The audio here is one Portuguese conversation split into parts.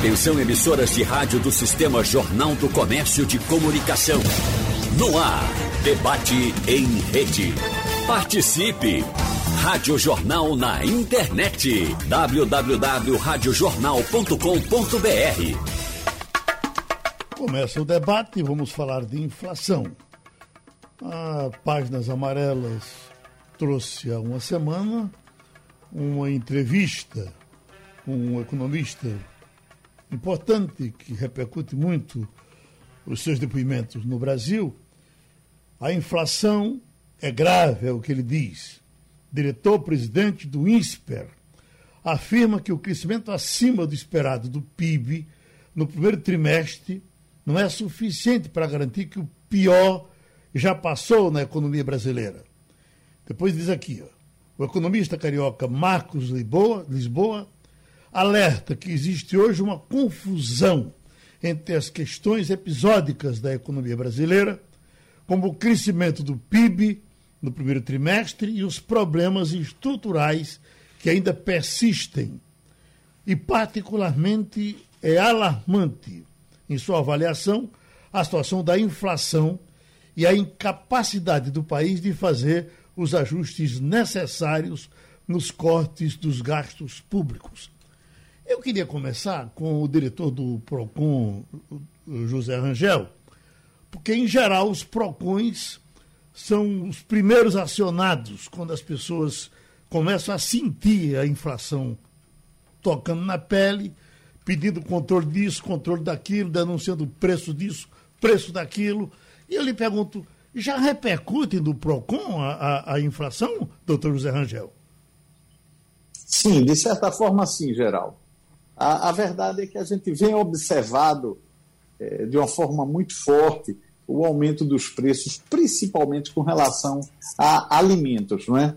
Atenção emissoras de rádio do Sistema Jornal do Comércio de Comunicação. No ar, debate em rede. Participe! Rádio Jornal na internet. www.radiojornal.com.br Começa o debate vamos falar de inflação. A Páginas Amarelas trouxe há uma semana uma entrevista com um economista importante que repercute muito os seus depoimentos no Brasil. A inflação é grave, é o que ele diz. Diretor-presidente do INSPER afirma que o crescimento acima do esperado do PIB no primeiro trimestre não é suficiente para garantir que o pior já passou na economia brasileira. Depois diz aqui, ó, o economista carioca Marcos Lisboa, Lisboa alerta que existe hoje uma confusão entre as questões episódicas da economia brasileira, como o crescimento do PIB no primeiro trimestre e os problemas estruturais que ainda persistem. E, particularmente, é alarmante, em sua avaliação, a situação da inflação e a incapacidade do país de fazer os ajustes necessários nos cortes dos gastos públicos. Eu queria começar com o diretor do PROCON, José Rangel, porque, em geral, os PROCONs são os primeiros acionados quando as pessoas começam a sentir a inflação tocando na pele, pedindo controle disso, controle daquilo, denunciando o preço disso, preço daquilo. E eu lhe pergunto, já repercute no PROCON a, a, a inflação, doutor José Rangel? Sim, de certa forma, sim, geral. A, a verdade é que a gente vem observado é, de uma forma muito forte o aumento dos preços, principalmente com relação a alimentos, não é?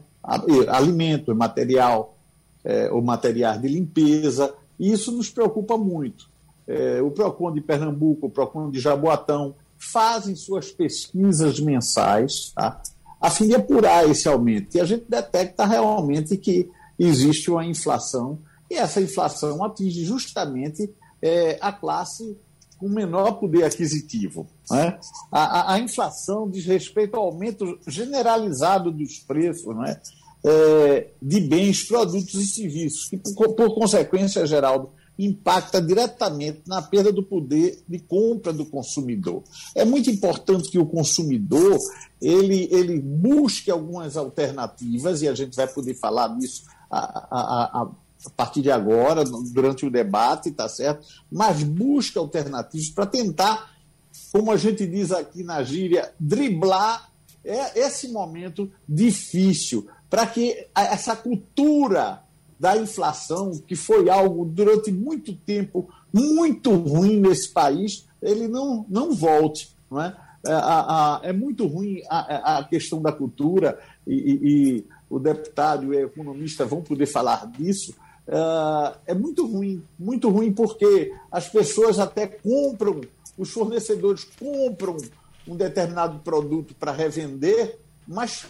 Alimentos, material, é, o material de limpeza, e isso nos preocupa muito. É, o PROCON de Pernambuco, o PROCON de Jaboatão, fazem suas pesquisas mensais tá? a fim de apurar esse aumento. E a gente detecta realmente que existe uma inflação e essa inflação atinge justamente é, a classe com menor poder aquisitivo. Né? A, a, a, inflação diz respeito ao aumento generalizado dos preços né? É, de bens, produtos e serviços, que, por, por consequência, Geraldo, impacta diretamente na perda do poder de compra do consumidor. É muito importante que o consumidor ele, ele busque algumas alternativas, e a gente vai poder falar disso a, a, a, a partir de agora, durante o debate, tá certo? Mas busca alternativas para tentar, como a gente diz aqui na gíria, driblar é, esse momento difícil, para que essa cultura da inflação, que foi algo durante muito tempo muito ruim nesse país, ele não, não volte. Não é? É, é muito ruim a, a, questão da cultura, e, e, e o deputado e o economista vão poder falar disso, Uh, é muito ruim, muito ruim porque as pessoas até compram, os fornecedores compram um determinado produto para revender, mas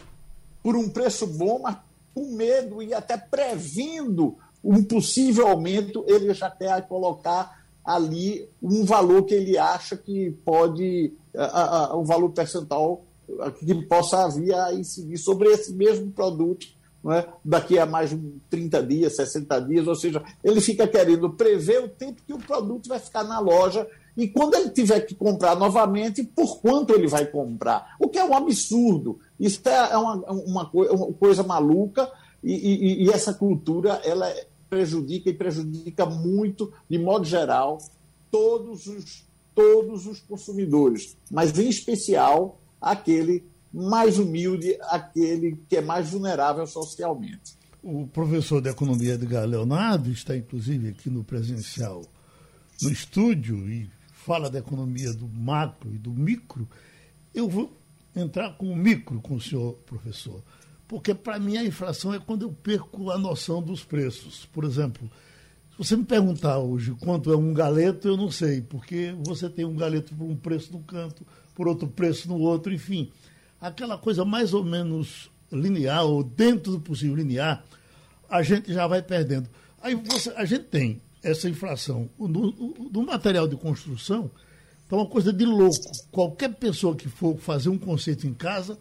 por um preço bom, mas com medo e até prevendo um possível aumento, ele já quer colocar ali um valor que ele acha que pode, uh, uh, um valor percentual que possa vir a incidir sobre esse mesmo produto é? daqui a mais de 30 dias, 60 dias, ou seja, ele fica querendo prever o tempo que o produto vai ficar na loja e quando ele tiver que comprar novamente, por quanto ele vai comprar. O que é um absurdo. Isso é, é uma, uma, uma coisa maluca e, e, e, essa cultura ela prejudica e prejudica muito, de modo geral, todos os, todos os consumidores, mas em especial aquele mais humilde aquele que é mais vulnerável socialmente. O professor de economia Edgar Leonardo está, inclusive, aqui no presencial, no estúdio, e fala da economia do macro e do micro. Eu vou entrar com o micro com o senhor, professor, porque para mim a inflação é quando eu perco a noção dos preços. Por exemplo, se você me perguntar hoje quanto é um galeto, eu não sei, porque você tem um galeto por um preço no canto, por outro preço no outro, enfim aquela coisa mais ou menos linear, ou dentro do possível linear, a gente já vai perdendo. Aí você, a gente tem essa inflação. No material de construção, está uma coisa de louco. Qualquer pessoa que for fazer um conceito em casa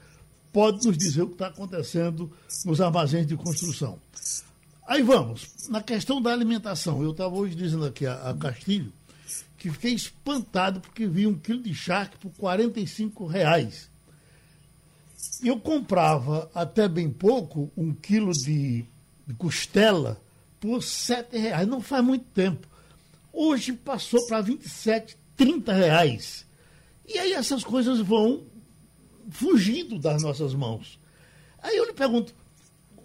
pode nos dizer o que está acontecendo nos armazéns de construção. Aí vamos, na questão da alimentação. Eu estava hoje dizendo aqui a, a, Castilho que fiquei espantado porque vi um quilo de charque por 45 reais. Eu comprava até bem pouco um quilo de, de costela por 7 reais. Não faz muito tempo. Hoje passou para 27, 30 reais. E aí essas coisas vão fugindo das nossas mãos. Aí eu lhe pergunto,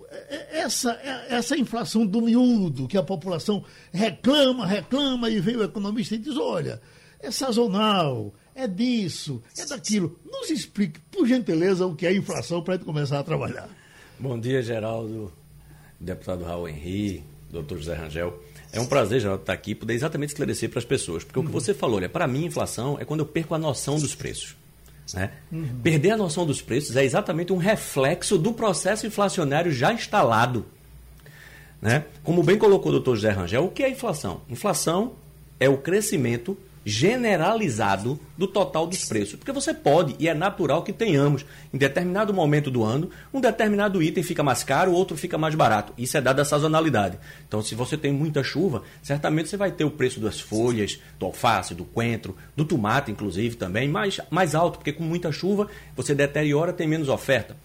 é, é, essa, é, essa inflação do miúdo que a população reclama, reclama, e vem o economista e diz, olha, é sazonal, é disso, é daquilo. Nos explique, por gentileza, o que é inflação para a gente começar a trabalhar. Bom dia, Geraldo, deputado Raul Henri, doutor José Rangel. É um prazer, Geraldo, estar aqui e poder exatamente esclarecer para as pessoas. Porque uhum. o que você falou, para mim, inflação é quando eu perco a noção dos preços. Né? Uhum. Perder a noção dos preços é exatamente um reflexo do processo inflacionário já instalado. Né? Como bem colocou o doutor José Rangel, o que é inflação? Inflação é o crescimento generalizado do total dos preços. Porque você pode, e é natural que tenhamos, em determinado momento do ano, um determinado item fica mais caro, o outro fica mais barato. Isso é dado a sazonalidade. Então, se você tem muita chuva, certamente você vai ter o preço das folhas, do alface, do coentro, do tomate, inclusive, também, mais, mais alto, porque com muita chuva você deteriora, tem menos oferta.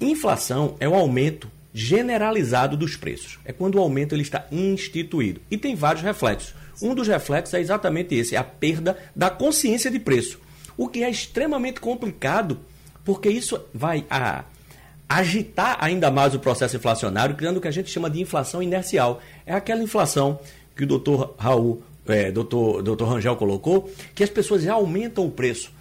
Inflação é o aumento generalizado dos preços. É quando o aumento ele está instituído. E tem vários reflexos. Um dos reflexos é exatamente esse, é a perda da consciência de preço. O que é extremamente complicado, porque isso vai a, agitar ainda mais o processo inflacionário, criando o que a gente chama de inflação inercial. É aquela inflação que o doutor Raul, é, doutor, doutor Rangel colocou, que as pessoas já aumentam o preço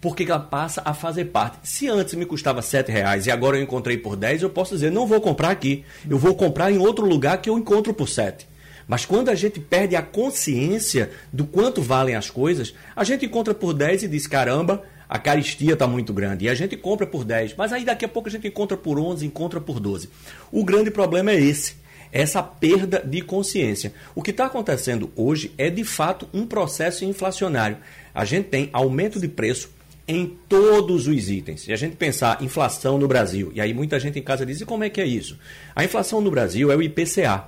porque ela passa a fazer parte. Se antes me custava R$ reais e agora eu encontrei por 10, eu posso dizer, não vou comprar aqui. Eu vou comprar em outro lugar que eu encontro por 7. Mas quando a gente perde a consciência do quanto valem as coisas, a gente encontra por 10 e diz: caramba, a caristia está muito grande. E a gente compra por 10. Mas aí daqui a pouco a gente encontra por 11, encontra por 12. O grande problema é esse. Essa perda de consciência. O que está acontecendo hoje é de fato um processo inflacionário. A gente tem aumento de preço em todos os itens. Se a gente pensar inflação no Brasil, e aí muita gente em casa diz: e como é que é isso? A inflação no Brasil é o IPCA,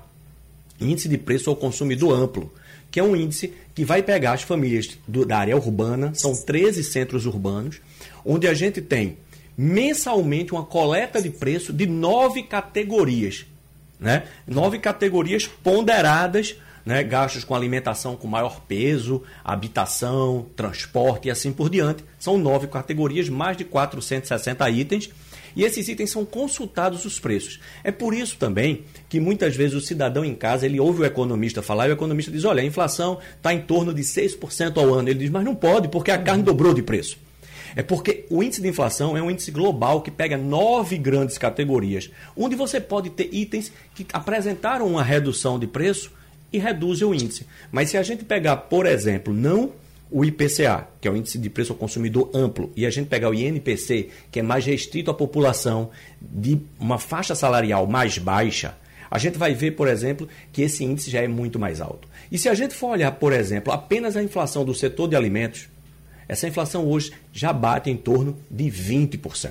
Índice de Preço ao Consumidor Amplo, que é um índice que vai pegar as famílias do, da área urbana, são 13 centros urbanos, onde a gente tem mensalmente uma coleta de preço de nove categorias. Né? Nove categorias ponderadas, né? gastos com alimentação com maior peso, habitação, transporte e assim por diante. São nove categorias, mais de 460 itens e esses itens são consultados os preços. É por isso também que muitas vezes o cidadão em casa, ele ouve o economista falar e o economista diz, olha, a inflação está em torno de 6% ao ano. Ele diz, mas não pode, porque a carne dobrou de preço. É porque o índice de inflação é um índice global que pega nove grandes categorias, onde você pode ter itens que apresentaram uma redução de preço e reduzem o índice. Mas se a gente pegar, por exemplo, não o IPCA, que é o índice de preço ao consumidor amplo, e a gente pegar o INPC, que é mais restrito à população de uma faixa salarial mais baixa, a gente vai ver, por exemplo, que esse índice já é muito mais alto. E se a gente for olhar, por exemplo, apenas a inflação do setor de alimentos, essa inflação hoje já bate em torno de 20%.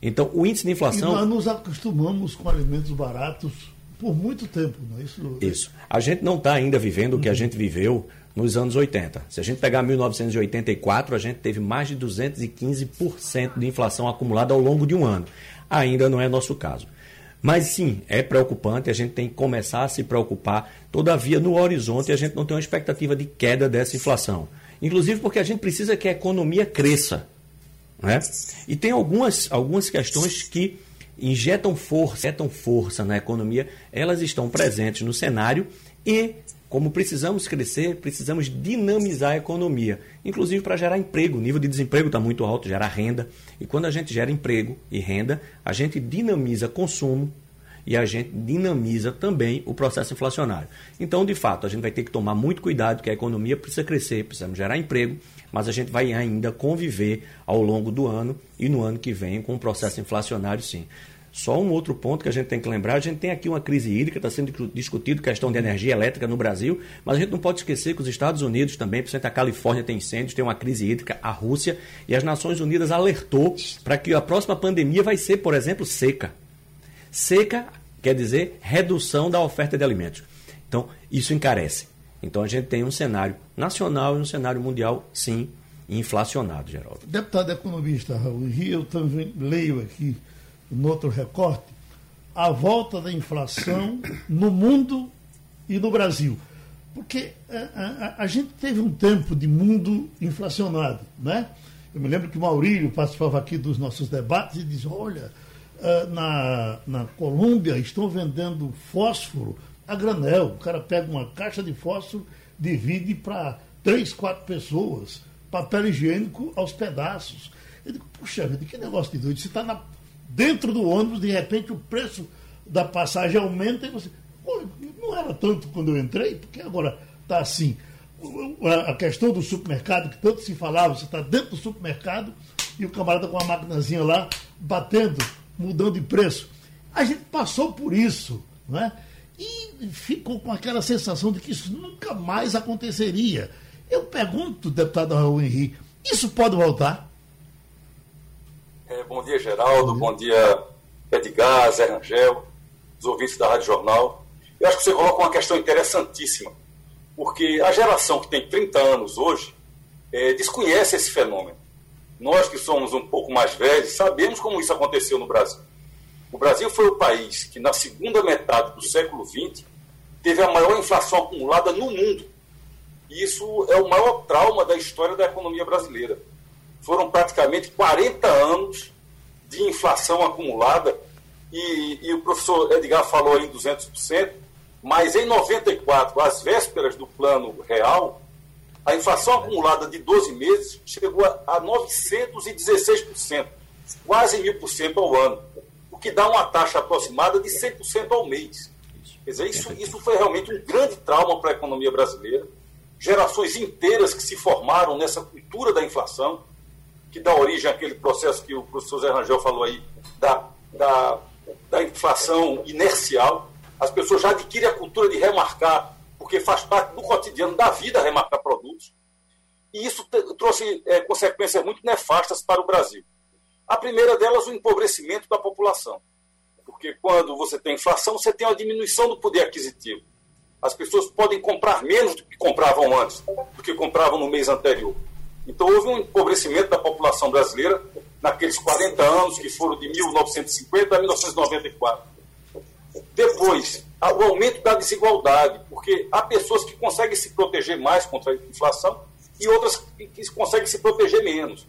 Então, o índice de inflação. E nós nos acostumamos com alimentos baratos por muito tempo, não é isso? Isso. A gente não está ainda vivendo o que a gente viveu nos anos 80. Se a gente pegar 1984, a gente teve mais de 215% de inflação acumulada ao longo de um ano. Ainda não é nosso caso. Mas sim, é preocupante, a gente tem que começar a se preocupar. Todavia, no horizonte, a gente não tem uma expectativa de queda dessa inflação. Inclusive porque a gente precisa que a economia cresça. Né? E tem algumas, algumas questões que injetam força, injetam força na economia, elas estão presentes no cenário e como precisamos crescer, precisamos dinamizar a economia, inclusive para gerar emprego. O nível de desemprego está muito alto, gerar renda. E quando a gente gera emprego e renda, a gente dinamiza consumo e a gente dinamiza também o processo inflacionário. Então, de fato, a gente vai ter que tomar muito cuidado, que a economia precisa crescer, precisamos gerar emprego, mas a gente vai ainda conviver ao longo do ano e no ano que vem com o processo inflacionário, sim. Só um outro ponto que a gente tem que lembrar: a gente tem aqui uma crise hídrica, está sendo discutido questão de energia elétrica no Brasil, mas a gente não pode esquecer que os Estados Unidos também, principalmente a Califórnia, tem incêndios, tem uma crise hídrica, a Rússia, e as Nações Unidas alertou para que a próxima pandemia vai ser, por exemplo, seca. Seca quer dizer redução da oferta de alimentos. Então, isso encarece. Então, a gente tem um cenário nacional e um cenário mundial, sim, inflacionado, Geraldo. Deputado economista Raul Rio, eu também leio aqui no outro recorte, a volta da inflação no mundo e no Brasil. Porque a, é, a, a, gente teve um tempo de mundo inflacionado, né? Eu me lembro que o Maurílio participava aqui dos nossos debates e dizia, olha, é, na, na Colômbia estão vendendo fósforo a granel. O cara pega uma caixa de fósforo, divide para três, quatro pessoas, papel higiênico aos pedaços. Eu digo, puxa vida, que negócio de doido. Você está dentro do ônibus, de repente o preço da passagem aumenta e você. não era tanto quando eu entrei, porque agora está assim. A questão do supermercado, que tanto se falava, você está dentro do supermercado e o camarada com uma maquinazinha lá batendo, mudando de preço. A gente passou por isso, né? E ficou com aquela sensação de que isso nunca mais aconteceria. Eu pergunto, deputado Raul Henrique, isso pode voltar? É, bom dia, Geraldo. Bom dia, Edgar, Zé Rangel, os ouvintes da Rádio Jornal. Eu acho que você coloca uma questão interessantíssima, porque a geração que tem 30 anos hoje é, desconhece esse fenômeno. Nós que somos um pouco mais velhos sabemos como isso aconteceu no Brasil. O Brasil foi o país que, na segunda metade do século XX, teve a maior inflação acumulada no mundo. E isso é o maior trauma da história da economia brasileira. Foram praticamente 40 anos de inflação acumulada, e, e, o professor Edgar falou em 200%, mas em 94, às vésperas do plano real, a inflação acumulada de 12 meses chegou a, a 916%, quase 1.000% ao ano, que dá uma taxa aproximada de 100% ao mês. Quer dizer, isso, isso foi realmente um grande trauma para a economia brasileira. Gerações inteiras que se formaram nessa cultura da inflação, que dá origem àquele processo que o professor Zé Rangel falou aí, da, da, da inflação inercial. As pessoas já adquirem a cultura de remarcar, porque faz parte do cotidiano da vida remarcar produtos. E isso trouxe é, consequências muito nefastas para o Brasil. A primeira delas, o empobrecimento da população. Porque quando você tem inflação, você tem uma diminuição do poder aquisitivo. As pessoas podem comprar menos do que compravam antes, do que compravam no mês anterior. Então, houve um empobrecimento da população brasileira naqueles 40 anos que foram de 1950 a 1994. Depois, o aumento da desigualdade, porque há pessoas que conseguem se proteger mais contra a inflação e outras que conseguem se proteger menos.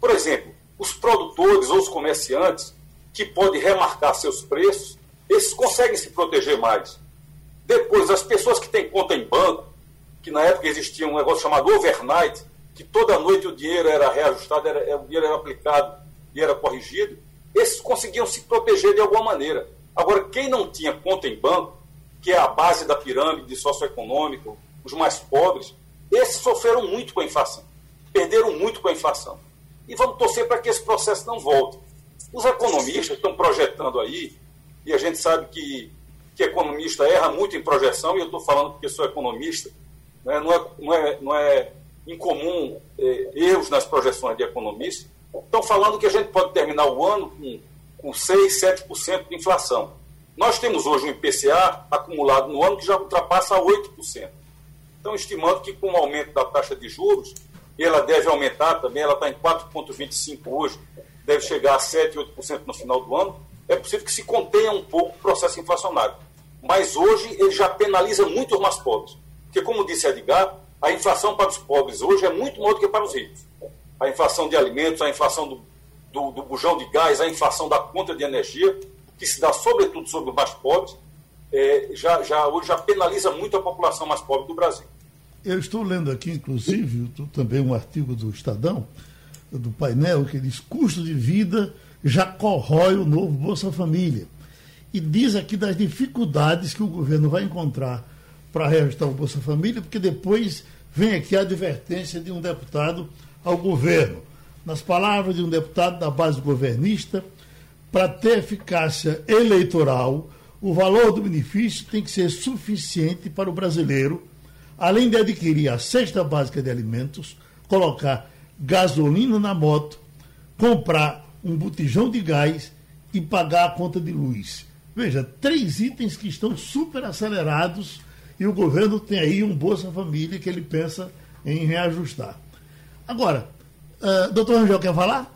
Por exemplo, os produtores ou os comerciantes que podem remarcar seus preços, esses conseguem se proteger mais. Depois, as pessoas que têm conta em banco, que na época existia um negócio chamado overnight, que toda noite o dinheiro era reajustado, era, o dinheiro era aplicado e era corrigido, esses conseguiam se proteger de alguma maneira. Agora, quem não tinha conta em banco, que é a base da pirâmide socioeconômica, os mais pobres, esses sofreram muito com a inflação, perderam muito com a inflação. E vamos torcer para que esse processo não volte. Os economistas estão projetando aí, e a gente sabe que, que economista erra muito em projeção, e eu estou falando porque sou economista, né? não, é, não, é, não é incomum eh, erros nas projeções de economistas, estão falando que a gente pode terminar o ano com, com 6, 7% de inflação. Nós temos hoje um IPCA acumulado no ano que já ultrapassa 8%. Estão estimando que com o aumento da taxa de juros, e ela deve aumentar também, ela está em 4,25% hoje, deve chegar a 7, 8% no final do ano, é possível que se contenha um pouco o processo inflacionário. Mas hoje ele já penaliza muito os mais pobres. Porque, como disse Edgar, a inflação para os pobres hoje é muito maior do que para os ricos. A inflação de alimentos, a inflação do, do, do bujão de gás, a inflação da conta de energia, que se dá sobretudo sobre os mais pobres, é, já, já, hoje já penaliza muito a população mais pobre do Brasil. Eu estou lendo aqui, inclusive, também um artigo do Estadão, do painel, que diz custo de vida já corrói o novo Bolsa Família. E diz aqui das dificuldades que o governo vai encontrar para reajustar o Bolsa Família, porque depois vem aqui a advertência de um deputado ao governo. Nas palavras de um deputado da base governista, para ter eficácia eleitoral, o valor do benefício tem que ser suficiente para o brasileiro, além de adquirir a cesta básica de alimentos, colocar gasolina na moto, comprar um botijão de gás e pagar a conta de luz. Veja, três itens que estão super acelerados e o governo tem aí um Bolsa Família que ele pensa em reajustar. Agora, uh, doutor Angel, quer falar?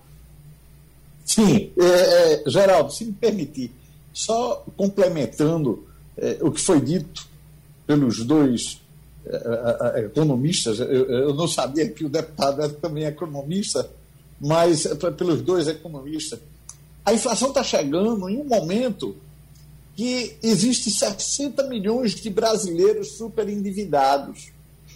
Sim, é, é, Geraldo, se me permitir, só complementando é, o que foi dito pelos dois economistas, eu, não sabia que o deputado era também economista, mas pelos dois economistas, a inflação está chegando em um momento que existe 60 milhões de brasileiros superendividados.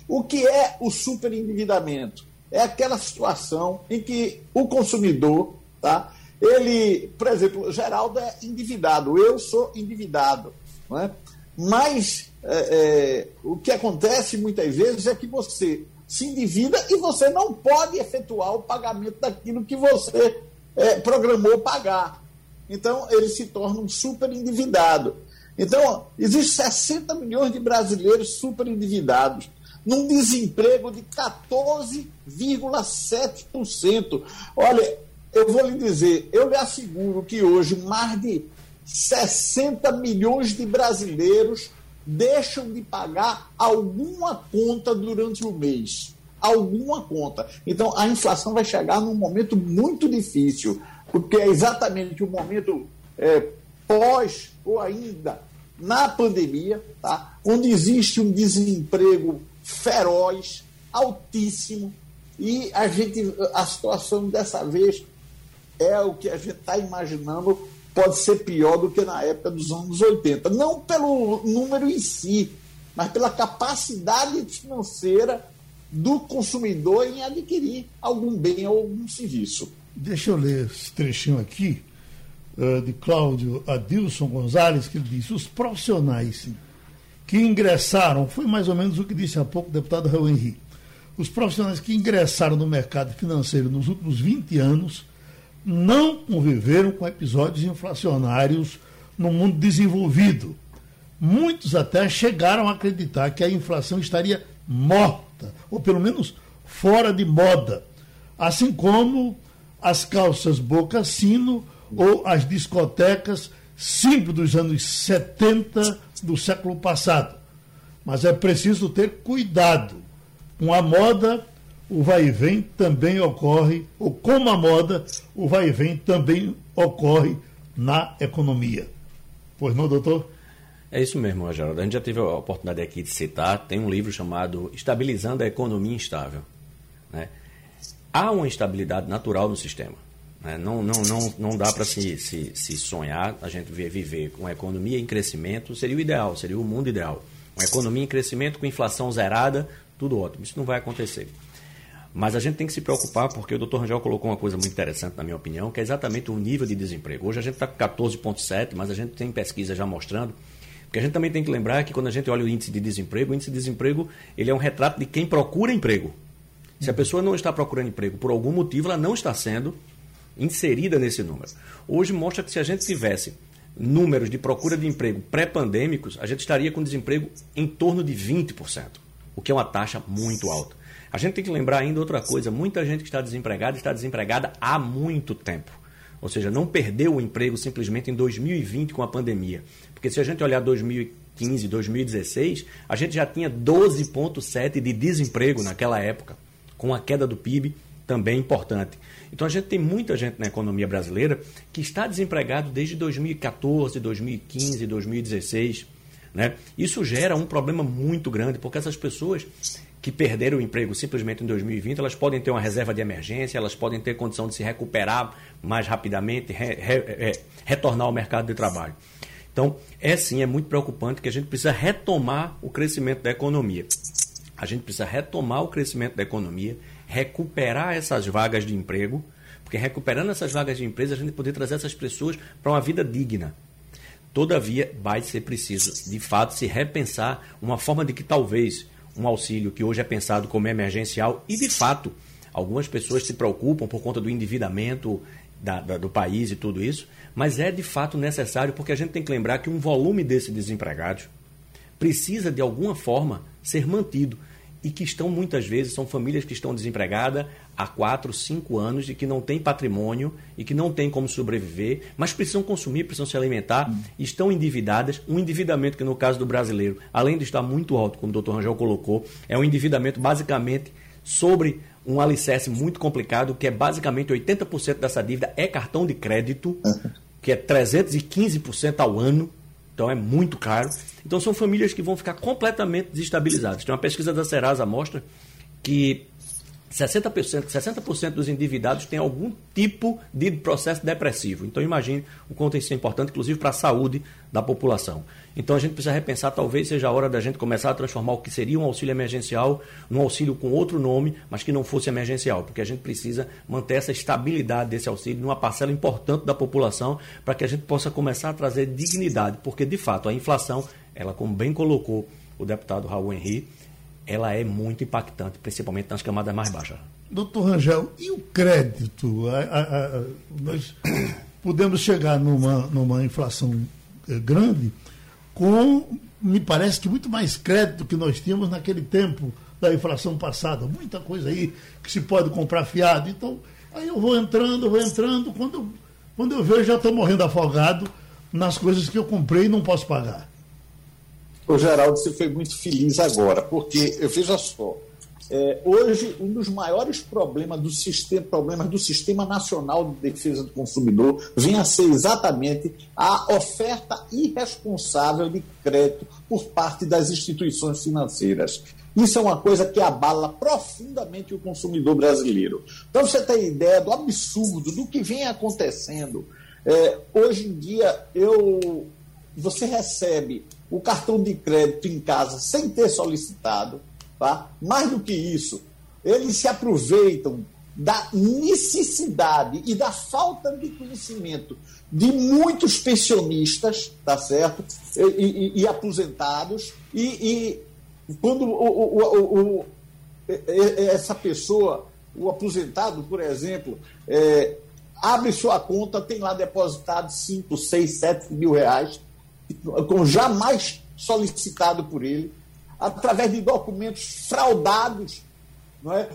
O que é o superendividamento? É aquela situação em que o consumidor, tá? Ele, por exemplo, Geraldo é endividado, eu sou endividado, não é? Mas é, é, o que acontece muitas vezes é que você se endivida e você não pode efetuar o pagamento daquilo que você é, programou pagar. Então, ele se torna um super endividado. Então, existem 60 milhões de brasileiros super endividados, num desemprego de 14,7%. Olha, eu vou lhe dizer, eu lhe asseguro que hoje mais de 60 milhões de brasileiros deixam de pagar alguma conta durante o mês. Alguma conta. Então, a inflação vai chegar num momento muito difícil porque é exatamente o momento é, pós ou ainda na pandemia, tá? onde existe um desemprego feroz, altíssimo, e a gente, a situação dessa vez é o que a gente está imaginando pode ser pior do que na época dos anos 80. Não pelo número em si, mas pela capacidade financeira do consumidor em adquirir algum bem ou algum serviço. Deixa eu ler esse trechinho aqui uh, de Cláudio Adilson Gonzalez, que disse: os profissionais que ingressaram, foi mais ou menos o que disse há pouco o deputado Raul Henrique, os profissionais que ingressaram no mercado financeiro nos últimos 20 anos não conviveram com episódios inflacionários no mundo desenvolvido. Muitos até chegaram a acreditar que a inflação estaria morta, ou pelo menos fora de moda. Assim como as calças boca sino ou as discotecas símbolo dos anos 70 do século passado. Mas é preciso ter cuidado. Com a moda, o vai e vem também ocorre, ou com a moda, o vai e vem também ocorre na economia. Pois não, doutor? É isso mesmo, Geraldo. A gente já teve a oportunidade aqui de citar, tem um livro chamado Estabilizando a Economia Instável. Né? há uma instabilidade natural no sistema. Né? Não, não, não, não dá para se, se, se, sonhar a gente viver com a economia em crescimento, seria o ideal, seria o mundo ideal. Uma economia em crescimento com inflação zerada, tudo ótimo. Isso não vai acontecer. Mas a gente tem que se preocupar, porque o Dr. Rangel colocou uma coisa muito interessante, na minha opinião, que é exatamente o nível de desemprego. Hoje a gente está com 14,7, mas a gente tem pesquisa já mostrando. Porque a gente também tem que lembrar que quando a gente olha o índice de desemprego, o índice de desemprego ele é um retrato de quem procura emprego. Se a pessoa não está procurando emprego por algum motivo, ela não está sendo inserida nesse número. Hoje mostra que se a gente tivesse números de procura de emprego pré-pandêmicos, a gente estaria com desemprego em torno de 20%, o que é uma taxa muito alta. A gente tem que lembrar ainda outra coisa: muita gente que está desempregada está desempregada há muito tempo. Ou seja, não perdeu o emprego simplesmente em 2020 com a pandemia. Porque se a gente olhar 2015, 2016, a gente já tinha 12,7% de desemprego naquela época com a queda do PIB também importante. Então a gente tem muita gente na economia brasileira que está desempregado desde 2014, 2015, 2016. Né? Isso gera um problema muito grande, porque essas pessoas que perderam o emprego simplesmente em 2020, elas podem ter uma reserva de emergência, elas podem ter condição de se recuperar mais rapidamente, re, re, re, retornar ao mercado de trabalho. Então, é sim, é muito preocupante que a gente precisa retomar o crescimento da economia. A gente precisa retomar o crescimento da economia, recuperar essas vagas de emprego, porque recuperando essas vagas de emprego, a gente poder trazer essas pessoas para uma vida digna. Todavia, vai ser preciso, de fato, se repensar uma forma de que talvez um auxílio que hoje é pensado como emergencial. E, de fato, algumas pessoas se preocupam por conta do endividamento da, da, do país e tudo isso, mas é de fato necessário porque a gente tem que lembrar que um volume desses desempregados precisa de alguma forma ser mantido e que estão muitas vezes, são famílias que estão desempregadas há 4, 5 anos e que não têm patrimônio e que não têm como sobreviver, mas precisam consumir, precisam se alimentar, estão endividadas. Um endividamento que, no caso do brasileiro, além de estar muito alto, como o doutor Rangel colocou, é um endividamento basicamente sobre um alicerce muito complicado, que é basicamente 80% dessa dívida é cartão de crédito, que é 315% ao ano. Então é muito caro. Então são famílias que vão ficar completamente desestabilizadas. Tem uma pesquisa da Serasa mostra que 60%, 60% dos endividados têm algum tipo de processo depressivo. Então imagine o quanto isso é importante, inclusive para a saúde da população. Então a gente precisa repensar, talvez seja a hora da gente começar a transformar o que seria um auxílio emergencial num auxílio com outro nome, mas que não fosse emergencial, porque a gente precisa manter essa estabilidade desse auxílio numa parcela importante da população para que a gente possa começar a trazer dignidade, porque de fato a inflação, ela como bem colocou o deputado Raul Henri, ela é muito impactante, principalmente nas camadas mais baixas. Doutor Rangel, e o crédito? A, a, a, nós podemos chegar numa, numa inflação eh, grande com, me parece que muito mais crédito que nós tínhamos naquele tempo da inflação passada. Muita coisa aí que se pode comprar fiado. Então, aí eu vou entrando, vou entrando, quando, quando eu vejo já estou morrendo afogado nas coisas que eu comprei e não posso pagar. O Geraldo, você foi muito feliz agora, porque, eu veja só, é, hoje um dos maiores problemas do sistema, problemas do Sistema Nacional de Defesa do Consumidor vem a ser exatamente a oferta irresponsável de crédito por parte das instituições financeiras. Isso é uma coisa que abala profundamente o consumidor brasileiro. Então você tem ideia do absurdo, do que vem acontecendo. É, hoje em dia, eu, você recebe o cartão de crédito em casa sem ter solicitado. Tá? Mais do que isso, eles se aproveitam da necessidade e da falta de conhecimento de muitos pensionistas, tá certo? E, e, e aposentados, e, e quando o, o, o, essa pessoa, o aposentado, por exemplo, é, abre sua conta, tem lá depositado 5, 6, 7 mil reais, com jamais solicitado por ele, através de documentos fraudados não é?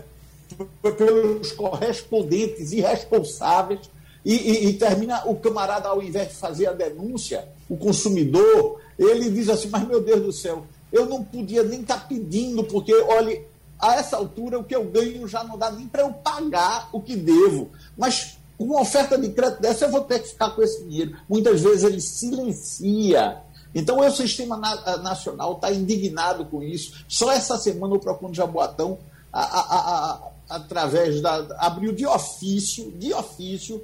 pelos correspondentes irresponsáveis, e, e, e, termina o camarada, ao invés de fazer a denúncia, o consumidor, ele diz assim, mas meu Deus do céu, eu não podia nem estar tá pedindo, porque, olha, a essa altura o que eu ganho já não dá nem para eu pagar o que devo. Mas uma oferta de crédito dessa, eu vou ter que ficar com esse dinheiro. Muitas vezes ele silencia. Então, o sistema na, nacional está indignado com isso. Só essa semana o Procon de Jaboatão, a, a, a, através da. abriu de ofício, de ofício,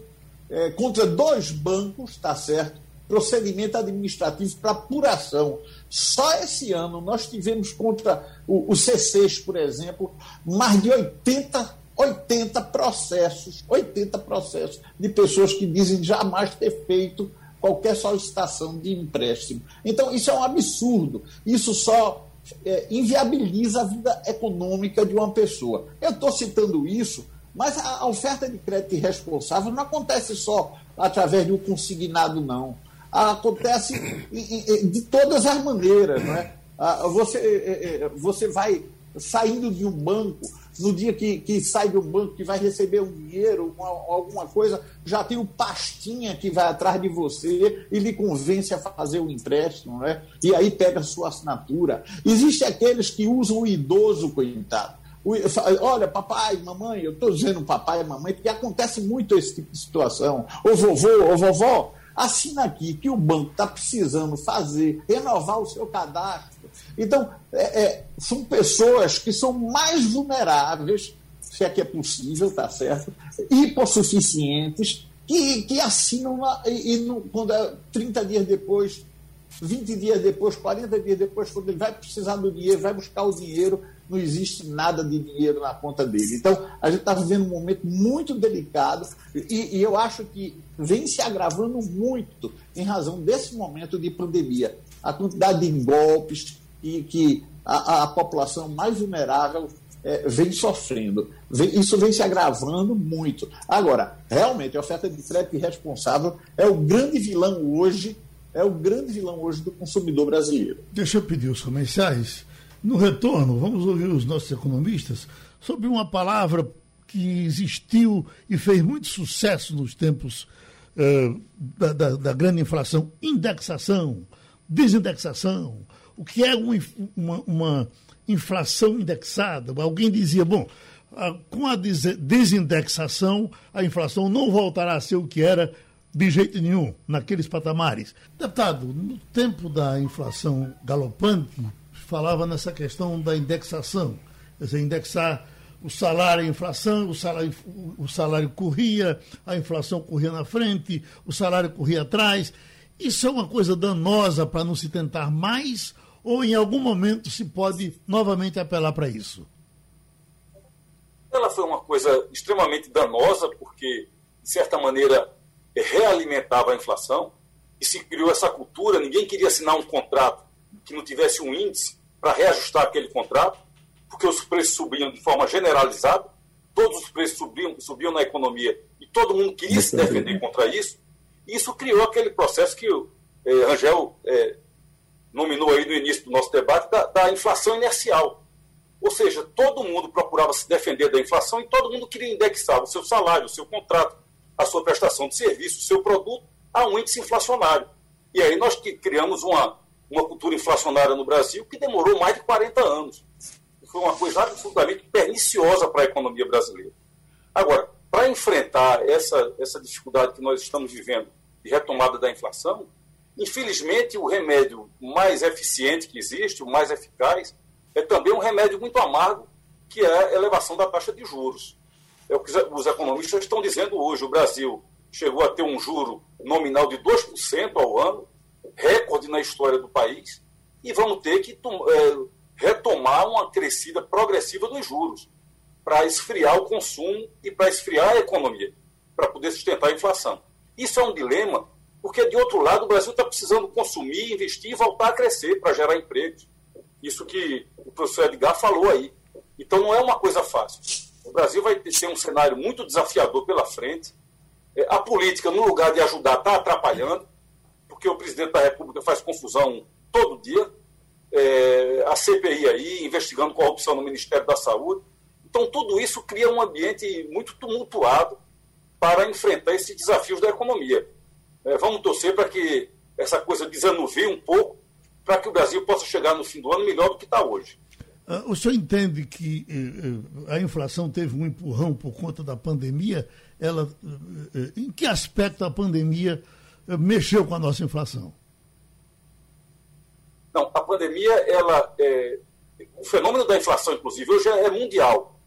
é, contra dois bancos, tá certo? Procedimento administrativo para apuração. Só esse ano nós tivemos contra o, o C6, por exemplo, mais de 80 80 processos, 80 processos de pessoas que dizem jamais ter feito qualquer solicitação de empréstimo. Então, isso é um absurdo. Isso só é, inviabiliza a vida econômica de uma pessoa. Eu estou citando isso, mas a oferta de crédito irresponsável não acontece só através um consignado, não. Acontece de todas as maneiras. Não é? Ah, você, é, é, você vai saindo de um banco no dia que, que sai do banco, que vai receber um dinheiro, uma, alguma coisa, já tem o pastinha que vai atrás de você e lhe convence a fazer o empréstimo, né? e aí pega a sua assinatura. Existem aqueles que usam o idoso, coitado. Olha, papai, mamãe, eu estou dizendo papai e mamãe, porque acontece muito esse tipo de situação. Ô vovô, ô vovó, assina aqui que o banco está precisando fazer, renovar o seu cadastro então, é, é, são pessoas que são mais vulneráveis, se é que é possível, tá certo? Hipossuficientes, que, que assinam lá, e, e quando é 30 dias depois, 20 dias depois, 40 dias depois, quando ele vai precisar do dinheiro, vai buscar o dinheiro, não existe nada de dinheiro na conta dele. Então, a gente está vivendo um momento muito delicado e, e, eu acho que vem se agravando muito em razão desse momento de pandemia. A quantidade de golpes, e que a, a população mais vulnerável é, vem sofrendo. Vem, isso vem se agravando muito. Agora, realmente, a oferta de crédito irresponsável é o grande vilão hoje, é o grande vilão hoje do consumidor brasileiro. Deixa eu pedir os comerciais. No retorno, vamos ouvir os nossos economistas sobre uma palavra que existiu e fez muito sucesso nos tempos uh, da, da, da, grande inflação, indexação, desindexação. O que é uma, uma, uma inflação indexada? Alguém dizia, bom, com a desindexação, a inflação não voltará a ser o que era de jeito nenhum, naqueles patamares. Deputado, no tempo da inflação galopante, falava nessa questão da indexação, quer dizer, indexar o salário a inflação, o salário, o salário corria, a inflação corria na frente, o salário corria atrás. Isso é uma coisa danosa para não se tentar mais ou em algum momento se pode novamente apelar para isso? Ela foi uma coisa extremamente danosa porque, de certa maneira, realimentava a inflação e se criou essa cultura. Ninguém queria assinar um contrato que não tivesse um índice para reajustar aquele contrato porque os preços subiam de forma generalizada, todos os preços subiam, subiam na economia e todo mundo queria se defender contra isso. E isso criou aquele processo que o eh, Rangel eh, nominou aí no início do nosso debate da, da, inflação inercial. Ou seja, todo mundo procurava se defender da inflação e todo mundo queria indexar o seu salário, o seu contrato, a sua prestação de serviço, o seu produto a um índice inflacionário. E aí nós criamos uma, uma cultura inflacionária no Brasil que demorou mais de 40 anos foi uma coisa absolutamente perniciosa para a economia brasileira. Agora, para enfrentar essa, essa dificuldade que nós estamos vivendo de retomada da inflação, infelizmente o remédio mais eficiente que existe, o mais eficaz, é também um remédio muito amargo, que é a elevação da taxa de juros. É o que os economistas estão dizendo hoje. O Brasil chegou a ter um juro nominal de 2% ao ano, recorde na história do país, e vamos ter que é, retomar uma crescida progressiva dos juros para esfriar o consumo e para esfriar a economia, para poder sustentar a inflação. Isso é um dilema, porque, de outro lado, o Brasil está precisando consumir, investir e voltar a crescer para gerar empregos. Isso que o professor Edgar falou aí. Então, não é uma coisa fácil. O Brasil vai ter um cenário muito desafiador pela frente. É, a política, no lugar de ajudar, está atrapalhando, porque o presidente da República faz confusão todo dia é, a CPI aí, investigando corrupção no Ministério da Saúde. Então, tudo isso cria um ambiente muito tumultuado para enfrentar esses desafios da economia. É, vamos torcer para que essa coisa desanuvie um pouco, para que o Brasil possa chegar no fim do ano melhor do que está hoje. Uh, o senhor entende que uh, a inflação teve um empurrão por conta da pandemia? Ela, uh, em que aspecto a pandemia mexeu com a nossa inflação? Não, a pandemia, ela, é, o fenômeno da inflação, inclusive, hoje é mundial.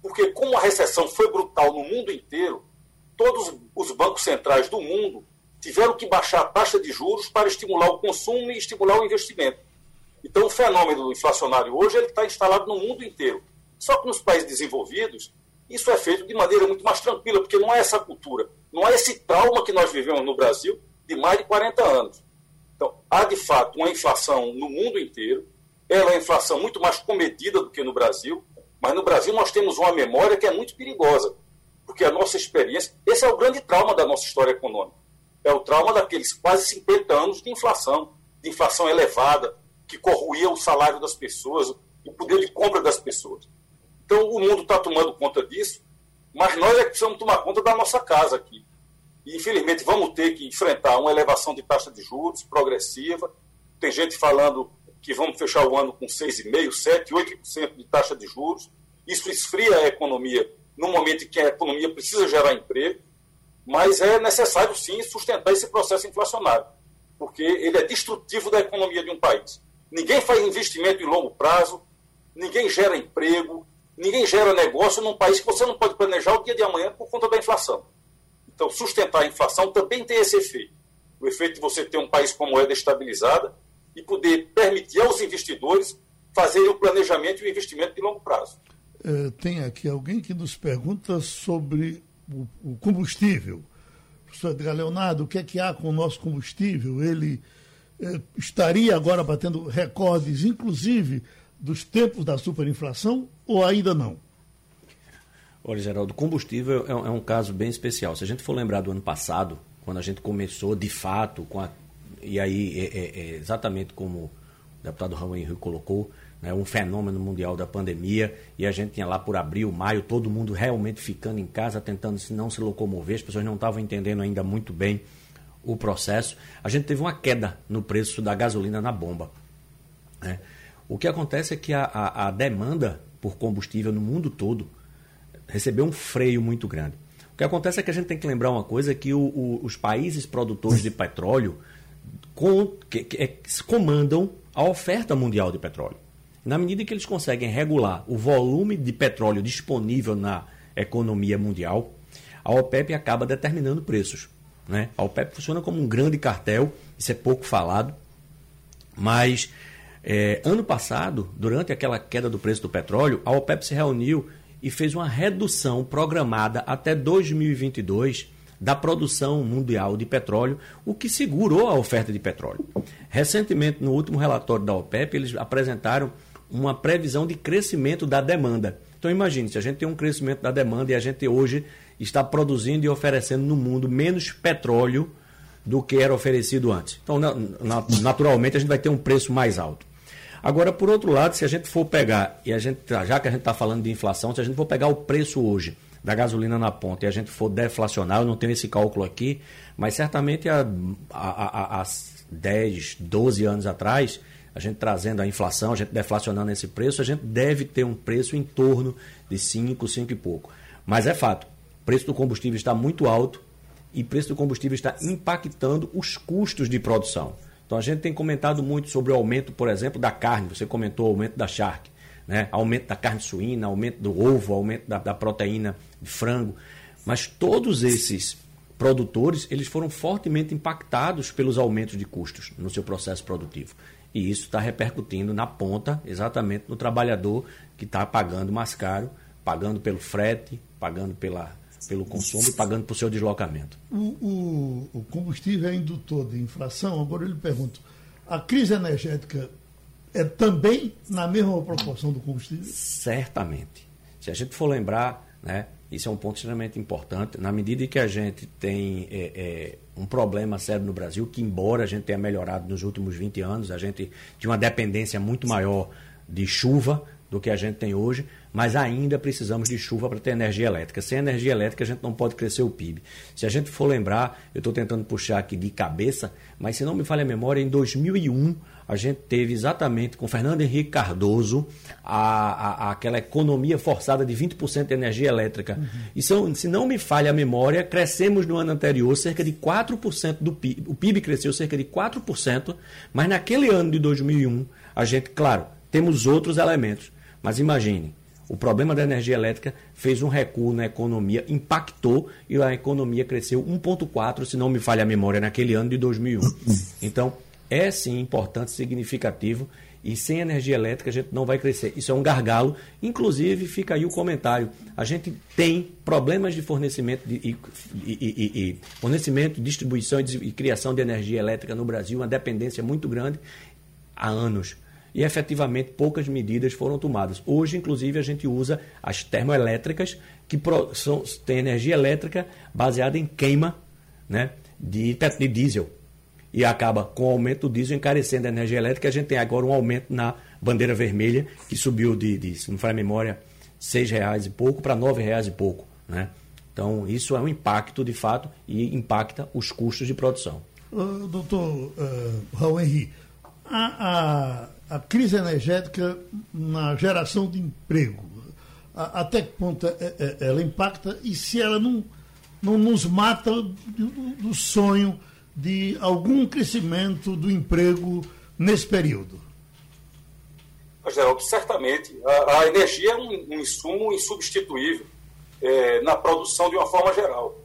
Porque como a recessão foi brutal no mundo inteiro, todos os bancos centrais do mundo tiveram que baixar a taxa de juros para estimular o consumo e estimular o investimento. Então, o fenômeno inflacionário hoje ele está instalado no mundo inteiro. Só que nos países desenvolvidos, isso é feito de maneira muito mais tranquila, porque não é essa cultura, não é esse trauma que nós vivemos no Brasil de mais de 40 anos. Então, há de fato uma inflação no mundo inteiro. Ela é uma inflação muito mais comedida do que no Brasil, mas no Brasil nós temos uma memória que é muito perigosa, porque a nossa experiência, esse é o grande trauma da nossa história econômica. É o trauma daqueles quase 50 anos de inflação, de inflação elevada, que corroía o salário das pessoas, o poder de compra das pessoas. Então, o mundo está tomando conta disso, mas nós é que precisamos tomar conta da nossa casa aqui. E, infelizmente, vamos ter que enfrentar uma elevação de taxa de juros progressiva. Tem gente falando que vamos fechar o ano com 6,5%, 7%, 8% de taxa de juros. Isso esfria a economia no momento em que a economia precisa gerar emprego, mas é necessário, sim, sustentar esse processo inflacionário, porque ele é destrutivo da economia de um país. Ninguém faz investimento em longo prazo, ninguém gera emprego, ninguém gera negócio num país que você não pode planejar o dia de amanhã por conta da inflação. Então, sustentar a inflação também tem esse efeito. O efeito de você ter um país com moeda estabilizada e poder permitir aos investidores fazerem o planejamento e o investimento de longo prazo. É, tem aqui alguém que nos pergunta sobre o, combustível. Professor Edgar Leonardo, o que é que há com o nosso combustível? Ele é, estaria agora batendo recordes, inclusive dos tempos da superinflação ou ainda não? Olha, Geraldo, combustível é, é um caso bem especial. Se a gente for lembrar do ano passado, quando a gente começou de fato com a. E aí, é, é, é exatamente como o deputado Raul Henrique colocou, né, um fenômeno mundial da pandemia, e a gente tinha lá por abril, maio, todo mundo realmente ficando em casa, tentando se não se locomover, as pessoas não estavam entendendo ainda muito bem o processo. A gente teve uma queda no preço da gasolina na bomba. Né? O que acontece é que a, a, a demanda por combustível no mundo todo recebeu um freio muito grande. O que acontece é que a gente tem que lembrar uma coisa, que o, o, os países produtores de petróleo com, que, que, é, comandam a oferta mundial de petróleo. Na medida que eles conseguem regular o volume de petróleo disponível na economia mundial, a OPEP acaba determinando preços. Né? A OPEP funciona como um grande cartel, isso é pouco falado, mas é, ano passado, durante aquela queda do preço do petróleo, a OPEP se reuniu e fez uma redução programada até 2022 da produção mundial de petróleo, o que segurou a oferta de petróleo. Recentemente, no último relatório da OPEP, eles apresentaram uma previsão de crescimento da demanda. Então imagine, se a gente tem um crescimento da demanda e a gente hoje está produzindo e oferecendo no mundo menos petróleo do que era oferecido antes. Então, naturalmente, a gente vai ter um preço mais alto. Agora, por outro lado, se a gente for pegar, e a gente, já que a gente está falando de inflação, se a gente for pegar o preço hoje da gasolina na ponta e a gente for deflacionar, eu não tenho esse cálculo aqui, mas certamente há, há, há 10, 12 anos atrás, a gente trazendo a inflação, a gente deflacionando esse preço, a gente deve ter um preço em torno de 5, 5 e pouco. Mas é fato, o preço do combustível está muito alto e o preço do combustível está impactando os custos de produção. Então a gente tem comentado muito sobre o aumento, por exemplo, da carne. Você comentou o aumento da charque, né? aumento da carne suína, aumento do ovo, aumento da, da proteína de frango. Mas todos esses produtores eles foram fortemente impactados pelos aumentos de custos no seu processo produtivo. E isso está repercutindo na ponta, exatamente no trabalhador que está pagando mais caro, pagando pelo frete, pagando pela pelo consumo e pagando por seu deslocamento. O, o, o, combustível é indutor de inflação. Agora eu lhe pergunto: a crise energética é também na mesma proporção do combustível? Certamente. Se a gente for lembrar, né, isso é um ponto extremamente importante. Na medida em que a gente tem é, é, um problema sério no Brasil, que embora a gente tenha melhorado nos últimos 20 anos, a gente tinha uma dependência muito maior de chuva do que a gente tem hoje, mas ainda precisamos de chuva para ter energia elétrica. Sem energia elétrica a gente não pode crescer o PIB. Se a gente for lembrar, eu estou tentando puxar aqui de cabeça, mas se não me falha a memória, em 2001 a gente teve exatamente com Fernando Henrique Cardoso a, a, aquela economia forçada de 20% de energia elétrica. Uhum. E se, se não me falha a memória, crescemos no ano anterior cerca de 4% do PIB. O PIB cresceu cerca de 4%, mas naquele ano de 2001, a gente, claro, temos outros elementos. Mas imagine, o problema da energia elétrica fez um recuo na economia, impactou e a economia cresceu 1,4, se não me falha a memória, naquele ano de 2001. Então, é sim importante, significativo e sem energia elétrica a gente não vai crescer. Isso é um gargalo. Inclusive, fica aí o comentário. A gente tem problemas de fornecimento de, e, e, e, fornecimento, distribuição e criação de energia elétrica no Brasil, uma dependência muito grande há anos e efetivamente poucas medidas foram tomadas. Hoje, inclusive, a gente usa as termoelétricas, que são, têm energia elétrica baseada em queima né, de, de diesel. E acaba com o aumento do diesel encarecendo a energia elétrica. A gente tem agora um aumento na bandeira vermelha, que subiu de, de se não a memória, R$ reais e pouco para R$ reais e pouco. Né? Então, isso é um impacto de fato e impacta os custos de produção. Uh, doutor uh, Raul Henrique, a, a, a, crise energética na geração de emprego, a, até que ponto é, é, ela impacta e se ela não, não nos mata do, do sonho de algum crescimento do emprego nesse período? Geraldo, certamente. A, a, energia é um, um insumo insubstituível é, na produção de uma forma geral.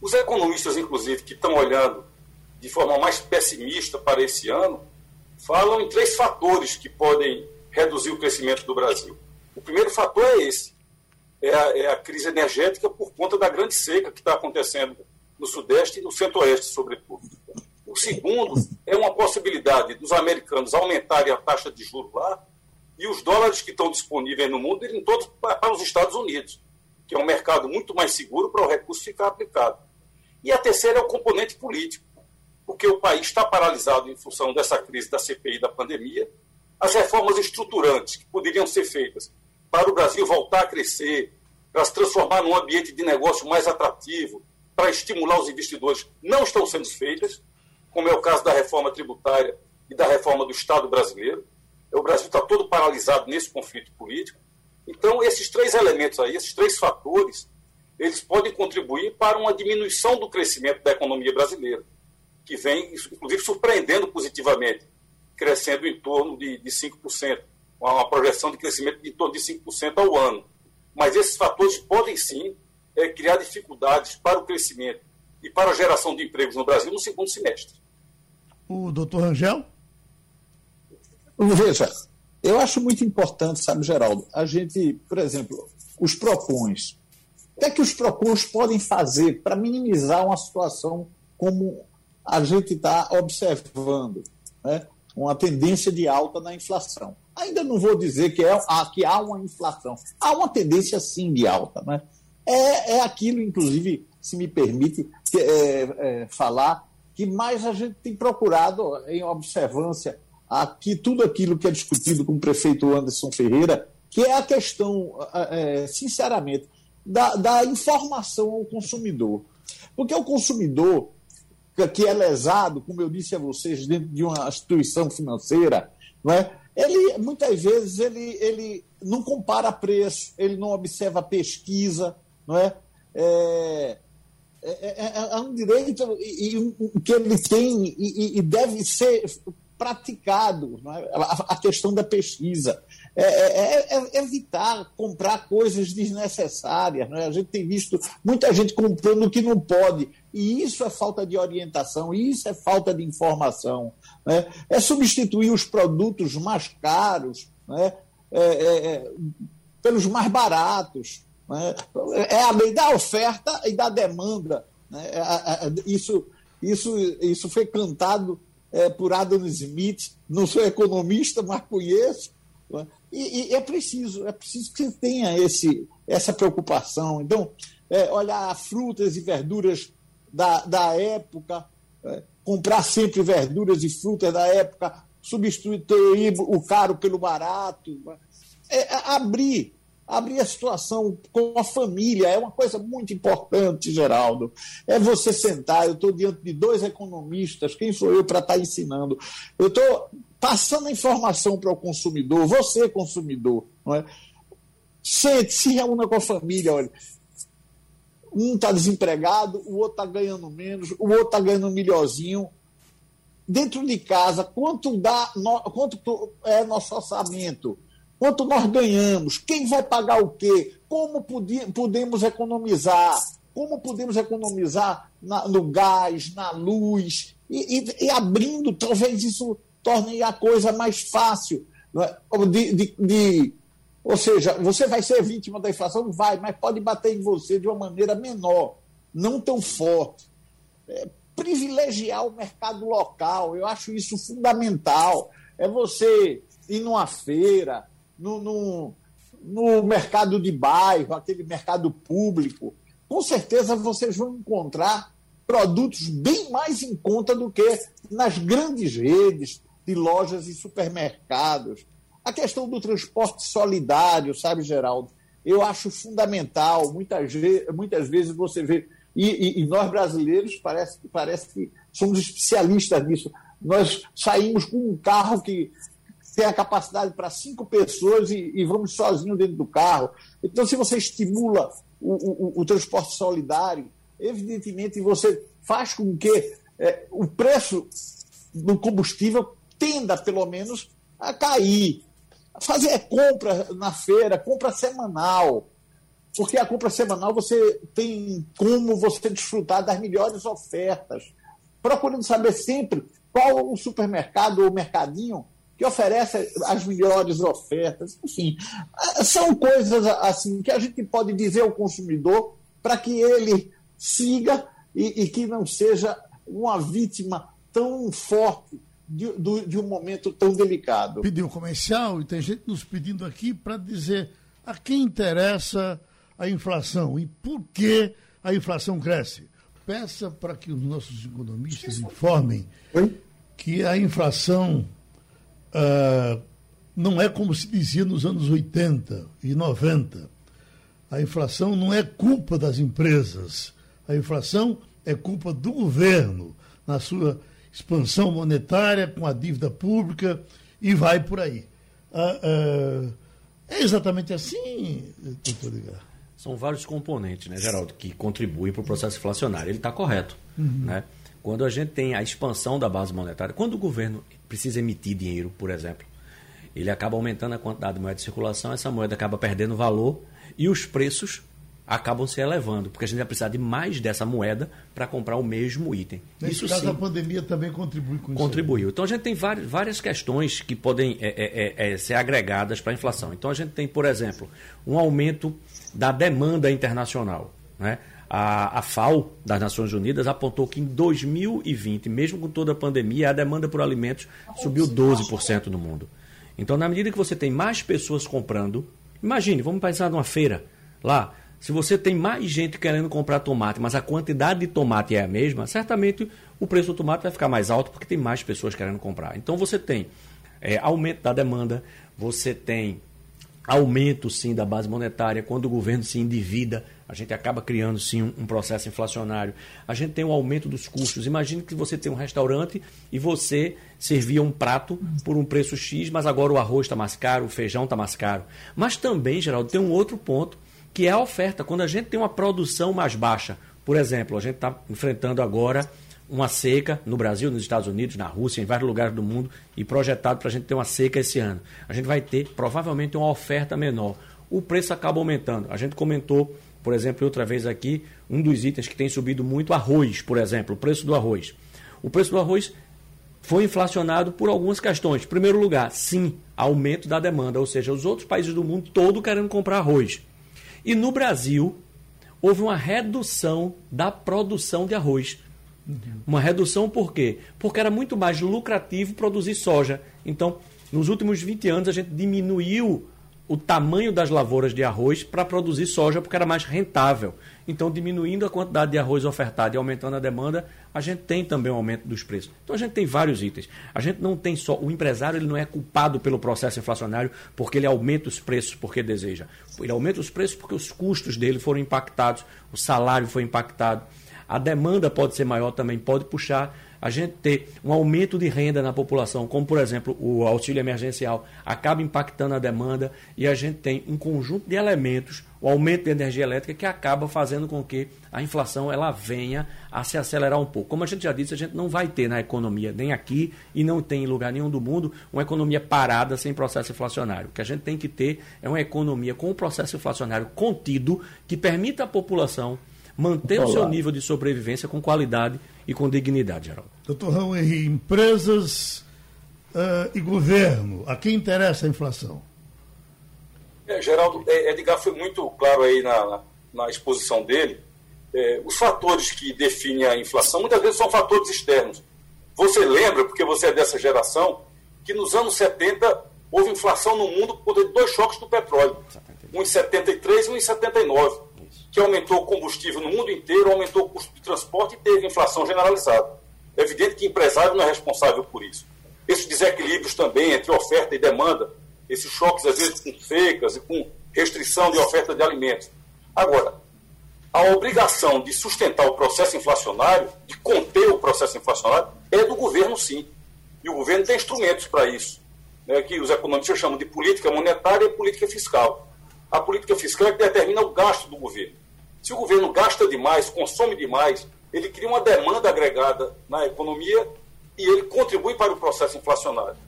Os economistas, inclusive, que estão olhando de forma mais pessimista para esse ano, falam em três fatores que podem reduzir o crescimento do Brasil. O primeiro fator é esse: é a, é a crise energética por conta da grande seca que está acontecendo no Sudeste e no Centro-Oeste, sobretudo. O segundo é uma possibilidade dos americanos aumentarem a taxa de juros lá e os dólares que estão disponíveis no mundo irem todos para os Estados Unidos, que é um mercado muito mais seguro para o recurso ficar aplicado. E a terceira é o componente político, porque o país está paralisado em função dessa crise da CPI da pandemia. As reformas estruturantes que poderiam ser feitas para o Brasil voltar a crescer, para se transformar num ambiente de negócio mais atrativo, para estimular os investidores, não estão sendo feitas, como é o caso da reforma tributária e da reforma do Estado brasileiro. O Brasil está todo paralisado nesse conflito político. Então, esses três elementos aí, esses três fatores, eles podem contribuir para uma diminuição do crescimento da economia brasileira, que vem, inclusive, surpreendendo positivamente, crescendo em torno de, de 5%, uma projeção de crescimento de em torno de 5% ao ano. Mas esses fatores podem sim é, criar dificuldades para o crescimento e para a geração de empregos no Brasil no segundo semestre. O doutor Rangel? Veja, eu acho muito importante, sabe, Geraldo, a gente, por exemplo, os PROCONs. O que é que os PROCONs podem fazer para minimizar uma situação como a gente está observando? Né? Uma tendência de alta na inflação. Ainda não vou dizer que, é, que há uma inflação. Há uma tendência, sim, de alta. Né? É, é aquilo, inclusive, se me permite é, é, falar, que mais a gente tem procurado, em observância aqui tudo aquilo que é discutido com o prefeito Anderson Ferreira, que é a questão, é, sinceramente, da, da, informação ao consumidor. Porque o consumidor, que é lesado, como eu disse a vocês, dentro de uma instituição financeira, não é? ele muitas vezes ele, ele não compara preço, ele não observa pesquisa, não é? é é, é, é, é um direito que ele tem e, e deve ser praticado, é? a, questão da pesquisa. É, é, é, evitar comprar coisas desnecessárias. A gente tem visto muita gente comprando o que não pode, e isso é falta de orientação, isso é falta de informação. É substituir os produtos mais caros pelos mais baratos. É a lei da oferta e da demanda. Isso, isso, isso foi cantado é, por Adam Smith. Não sou economista, mas conheço. É? E, e, é preciso, é preciso que você tenha esse, essa preocupação. Então, é, olhar frutas e verduras da, da época, é, comprar sempre verduras e frutas da época, substituir o caro pelo barato, é, abrir abrir a situação com a família é uma coisa muito importante, Geraldo. É você sentar, eu estou diante de dois economistas, quem sou eu para estar tá ensinando? Eu estou passando a informação para o consumidor, você consumidor, não é? Sente, se reúna com a família, olha. Um está desempregado, o outro está ganhando menos, o outro está ganhando melhorzinho. Dentro de casa, quanto dá, quanto é nosso orçamento? Quanto nós ganhamos, quem vai pagar o quê, como podemos economizar, como podemos economizar na, no gás, na luz, e, e, e, abrindo, talvez isso torne a coisa mais fácil. É? De, de, de, ou seja, você vai ser vítima da inflação? Vai, mas pode bater em você de uma maneira menor, não tão forte. É, privilegiar o mercado local, eu acho isso fundamental. É você ir numa feira, no, no, no mercado de bairro, aquele mercado público, com certeza vocês vão encontrar produtos bem mais em conta do que nas grandes redes de lojas e supermercados. A questão do transporte solidário, sabe, Geraldo? Eu acho fundamental. Muitas, muitas vezes você vê. E, e, e, nós brasileiros parece, parece que somos especialistas nisso. Nós saímos com um carro que tem a capacidade para cinco pessoas e, e, vamos sozinhos dentro do carro. Então, se você estimula o, o, o transporte solidário, evidentemente você faz com que é, o preço do combustível tenda, pelo menos, a cair. Fazer compra na feira, compra semanal. Porque a compra semanal você tem como você desfrutar das melhores ofertas. Procurando saber sempre qual o supermercado ou mercadinho que oferece as melhores ofertas, enfim, são coisas assim que a gente pode dizer ao consumidor para que ele siga e, e, que não seja uma vítima tão forte de, de, um momento tão delicado. Pediu comercial e tem gente nos pedindo aqui para dizer a quem interessa a inflação e por que a inflação cresce. Peça para que os nossos economistas informem Oi? que a inflação uh, não é como se dizia nos anos 80 e 90. A inflação não é culpa das empresas. A inflação é culpa do governo na sua expansão monetária com a dívida pública e vai por aí. Ah, ah, é exatamente assim, doutor Edgar? São vários componentes, né, Geraldo, que contribuem para o processo inflacionário. Ele está correto. Uhum. Né? Quando a gente tem a expansão da base monetária, quando o governo precisa emitir dinheiro, por exemplo, ele acaba aumentando a quantidade de moeda de circulação, essa moeda acaba perdendo valor e os preços acabam se elevando, porque a gente vai precisar de mais dessa moeda para comprar o mesmo item. Nesse isso caso, sim, a pandemia também contribui com isso. Contribuiu. Então, a gente tem várias, várias questões que podem é, é, é, é ser agregadas para a inflação. Então, a gente tem, por exemplo, um aumento da demanda internacional. Né? A, a FAO, das Nações Unidas, apontou que em 2020, mesmo com toda a pandemia, a demanda por alimentos subiu 12% no mundo. Então, na medida que você tem mais pessoas comprando, imagine, vamos pensar numa feira lá, se você tem mais gente querendo comprar tomate, mas a quantidade de tomate é a mesma, certamente o preço do tomate vai ficar mais alto porque tem mais pessoas querendo comprar. Então você tem é, aumento da demanda, você tem aumento sim da base monetária, quando o governo se endivida, a gente acaba criando sim um, processo inflacionário. A gente tem um aumento dos custos. Imagine que você tem um restaurante e você servia um prato por um preço X, mas agora o arroz está mais caro, o feijão está mais caro. Mas também, Geraldo, tem um outro ponto que é a oferta. Quando a gente tem uma produção mais baixa, por exemplo, a gente está enfrentando agora uma seca no Brasil, nos Estados Unidos, na Rússia, em vários lugares do mundo, e projetado para a gente ter uma seca esse ano. A gente vai ter provavelmente uma oferta menor. O preço acaba aumentando. A gente comentou, por exemplo, outra vez aqui, um dos itens que tem subido muito, arroz, por exemplo, o preço do arroz. O preço do arroz foi inflacionado por algumas questões. Em primeiro lugar, sim, aumento da demanda, ou seja, os outros países do mundo todo querendo comprar arroz. E no Brasil, houve uma redução da produção de arroz. Uma redução por quê? Porque era muito mais lucrativo produzir soja. Então, nos últimos 20 anos, a gente diminuiu o tamanho das lavouras de arroz para produzir soja porque era mais rentável. Então, diminuindo a quantidade de arroz ofertado e aumentando a demanda, a gente tem também um aumento dos preços. Então, a gente tem vários itens. A gente não tem só. O empresário ele não é culpado pelo processo inflacionário porque ele aumenta os preços porque deseja. Ele aumenta os preços porque os custos dele foram impactados, o salário foi impactado. A demanda pode ser maior também, pode puxar a gente ter um aumento de renda na população, como por exemplo o auxílio emergencial, acaba impactando a demanda e a gente tem um conjunto de elementos, o aumento de energia elétrica, que acaba fazendo com que a inflação ela venha a se acelerar um pouco. Como a gente já disse, a gente não vai ter na economia, nem aqui e não tem em lugar nenhum do mundo, uma economia parada sem processo inflacionário. O que a gente tem que ter é uma economia com um processo inflacionário contido que permita à população manter Olá. o seu nível de sobrevivência com qualidade e com dignidade, Geraldo. Doutor Raul Henrique, empresas uh, e governo, a quem interessa a inflação? É, Geraldo, é, Edgar foi muito claro aí na, na exposição dele. É, os fatores que definem a inflação muitas vezes são fatores externos. Você lembra, porque você é dessa geração, que nos anos 70 houve inflação no mundo por dois choques do petróleo. Um em 73 e um em 79 que aumentou o combustível no mundo inteiro, aumentou o custo de transporte e teve inflação generalizada. É evidente que o empresário não é responsável por isso. Esses desequilíbrios também entre oferta e demanda, esses choques às vezes com secas e com restrição de oferta de alimentos. Agora, a obrigação de sustentar o processo inflacionário, de conter o processo inflacionário, é do governo sim. E o governo tem instrumentos para isso, né, que os economistas chamam de política monetária e política fiscal. A política fiscal é que determina o gasto do governo. Se o governo gasta demais, consome demais, ele cria uma demanda agregada na economia e ele contribui para o processo inflacionário.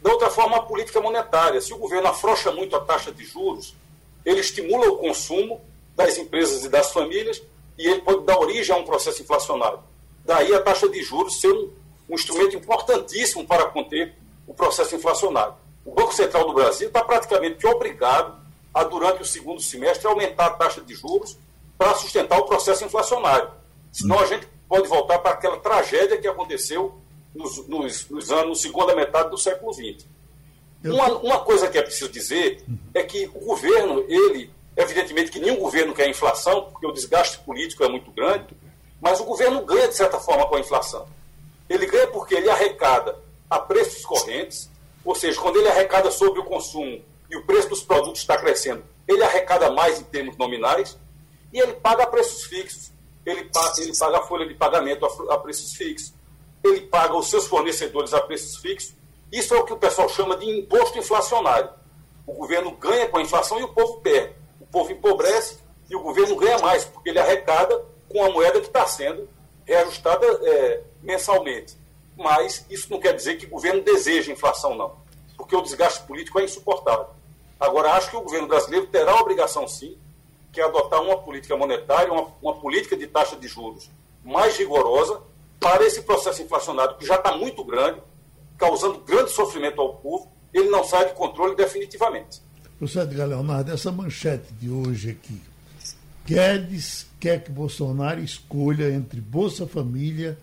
Da outra forma, a política monetária. Se o governo afrouxa muito a taxa de juros, ele estimula o consumo das empresas e das famílias e ele pode dar origem a um processo inflacionário. Daí a taxa de juros ser um, um instrumento importantíssimo para conter o processo inflacionário. O Banco Central do Brasil está praticamente obrigado a, durante o segundo semestre, aumentar a taxa de juros para sustentar o processo inflacionário. Senão a gente pode voltar para aquela tragédia que aconteceu nos, nos, nos anos, segunda metade do século XX. Uma, uma coisa que é preciso dizer é que o governo, ele, evidentemente que nenhum governo quer inflação, porque o desgaste político é muito grande, mas o governo ganha, de certa forma, com a inflação. Ele ganha porque ele arrecada a preços correntes, ou seja, quando ele arrecada sobre o consumo e o preço dos produtos está crescendo, ele arrecada mais em termos nominais e ele paga a preços fixos. Ele paga, ele paga a folha de pagamento a, a preços fixos. Ele paga os seus fornecedores a preços fixos isso é o que o pessoal chama de imposto inflacionário. O governo ganha com a inflação e o povo perde. O povo empobrece e o governo ganha mais, porque ele arrecada com a moeda que está sendo reajustada é, mensalmente. Mas isso não quer dizer que o governo deseja inflação, não, porque o desgaste político é insuportável. Agora, acho que o governo brasileiro terá a obrigação, sim, que é adotar uma política monetária, uma, uma política de taxa de juros mais rigorosa para esse processo inflacionário que já está muito grande causando grande sofrimento ao povo, ele não sai de controle definitivamente. Professor Edgar Leonardo, essa manchete de hoje aqui. Guedes quer que Bolsonaro escolha entre Bolsa Família,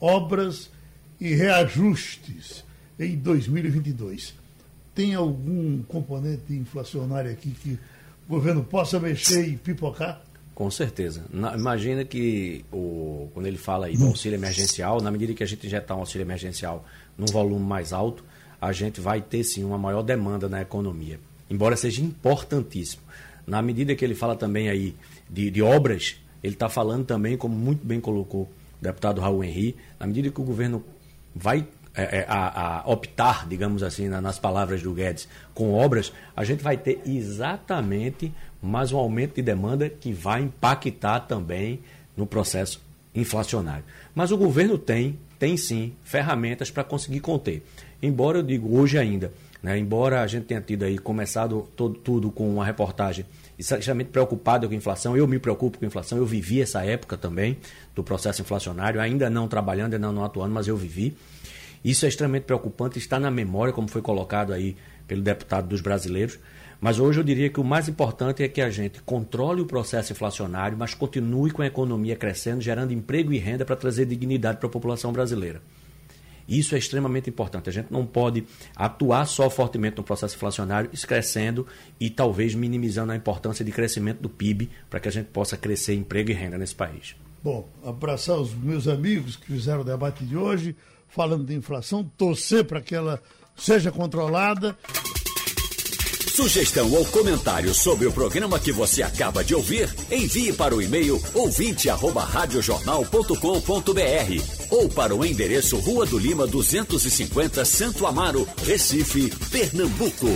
obras e reajustes em 2022. Tem algum componente inflacionário aqui que o governo possa mexer e pipocar? Com certeza. Na, imagina que o, quando ele fala aí do auxílio emergencial, na medida que a gente injetar um auxílio emergencial num volume mais alto, a gente vai ter sim uma maior demanda na economia. Embora seja importantíssimo. Na medida que ele fala também aí de, de obras, ele está falando também, como muito bem colocou o deputado Raul Henri, na medida que o governo vai é, é, a, a, optar, digamos assim, na, nas palavras do Guedes, com obras, a gente vai ter exatamente mais um aumento de demanda que vai impactar também no processo inflacionário. Mas o governo tem tem sim ferramentas para conseguir conter. Embora eu digo hoje ainda, né, embora a gente tenha tido aí começado todo, tudo com uma reportagem extremamente preocupado com a inflação, eu me preocupo com a inflação, eu vivi essa época também do processo inflacionário, ainda não trabalhando, ainda não atuando, mas eu vivi. Isso é extremamente preocupante, está na memória, como foi colocado aí pelo deputado dos brasileiros. Mas hoje eu diria que o mais importante é que a gente controle o processo inflacionário, mas continue com a economia crescendo, gerando emprego e renda para trazer dignidade para a população brasileira. Isso é extremamente importante. A gente não pode atuar só fortemente no processo inflacionário, crescendo e talvez minimizando a importância de crescimento do PIB para que a gente possa crescer emprego e renda nesse país. Bom, abraçar os meus amigos que fizeram o debate de hoje, falando de inflação, torcer para que ela seja controlada. Sugestão ou comentário sobre o programa que você acaba de ouvir, envie para o e-mail ouvinte@radiojornal.com.br ou para o endereço Rua do Lima 250, Santo Amaro, Recife, Pernambuco.